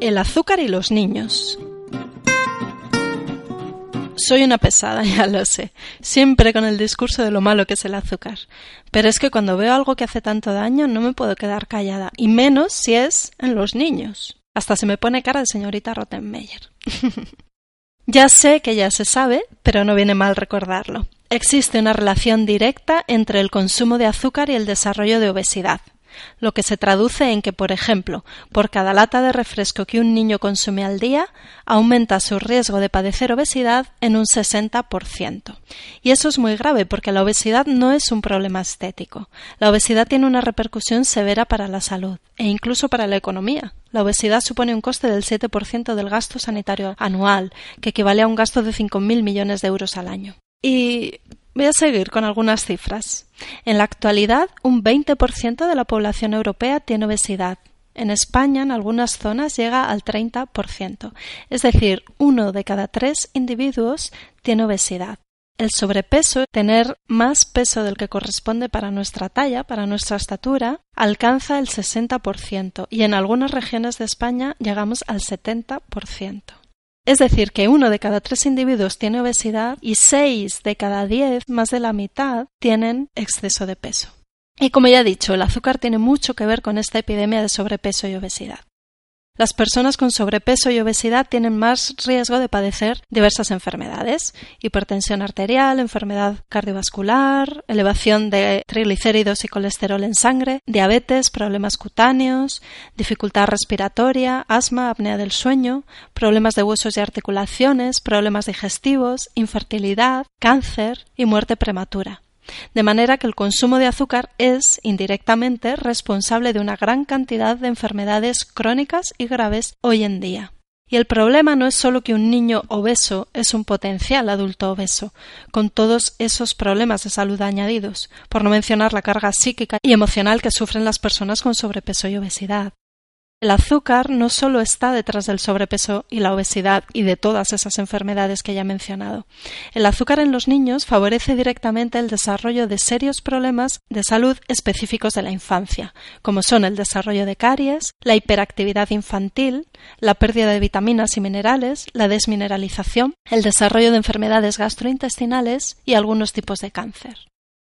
El azúcar y los niños. Soy una pesada, ya lo sé, siempre con el discurso de lo malo que es el azúcar. Pero es que cuando veo algo que hace tanto daño no me puedo quedar callada, y menos si es en los niños. Hasta se me pone cara de señorita Rottenmeier. ya sé que ya se sabe, pero no viene mal recordarlo. Existe una relación directa entre el consumo de azúcar y el desarrollo de obesidad lo que se traduce en que, por ejemplo, por cada lata de refresco que un niño consume al día, aumenta su riesgo de padecer obesidad en un 60%. Y eso es muy grave porque la obesidad no es un problema estético. La obesidad tiene una repercusión severa para la salud e incluso para la economía. La obesidad supone un coste del 7% del gasto sanitario anual, que equivale a un gasto de 5.000 millones de euros al año. Y Voy a seguir con algunas cifras. En la actualidad, un 20% de la población europea tiene obesidad. En España, en algunas zonas, llega al 30%. Es decir, uno de cada tres individuos tiene obesidad. El sobrepeso, tener más peso del que corresponde para nuestra talla, para nuestra estatura, alcanza el 60% y en algunas regiones de España llegamos al 70%. Es decir, que uno de cada tres individuos tiene obesidad y seis de cada diez, más de la mitad, tienen exceso de peso. Y como ya he dicho, el azúcar tiene mucho que ver con esta epidemia de sobrepeso y obesidad. Las personas con sobrepeso y obesidad tienen más riesgo de padecer diversas enfermedades, hipertensión arterial, enfermedad cardiovascular, elevación de triglicéridos y colesterol en sangre, diabetes, problemas cutáneos, dificultad respiratoria, asma, apnea del sueño, problemas de huesos y articulaciones, problemas digestivos, infertilidad, cáncer y muerte prematura de manera que el consumo de azúcar es, indirectamente, responsable de una gran cantidad de enfermedades crónicas y graves hoy en día. Y el problema no es solo que un niño obeso es un potencial adulto obeso, con todos esos problemas de salud añadidos, por no mencionar la carga psíquica y emocional que sufren las personas con sobrepeso y obesidad. El azúcar no solo está detrás del sobrepeso y la obesidad y de todas esas enfermedades que ya he mencionado. El azúcar en los niños favorece directamente el desarrollo de serios problemas de salud específicos de la infancia, como son el desarrollo de caries, la hiperactividad infantil, la pérdida de vitaminas y minerales, la desmineralización, el desarrollo de enfermedades gastrointestinales y algunos tipos de cáncer.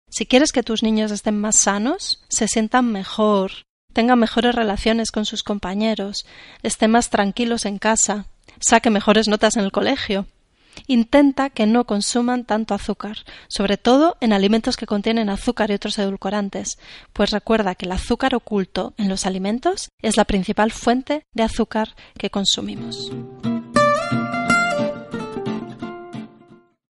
Si quieres que tus niños estén más sanos, se sientan mejor, tenga mejores relaciones con sus compañeros, esté más tranquilos en casa, saque mejores notas en el colegio. Intenta que no consuman tanto azúcar, sobre todo en alimentos que contienen azúcar y otros edulcorantes, pues recuerda que el azúcar oculto en los alimentos es la principal fuente de azúcar que consumimos.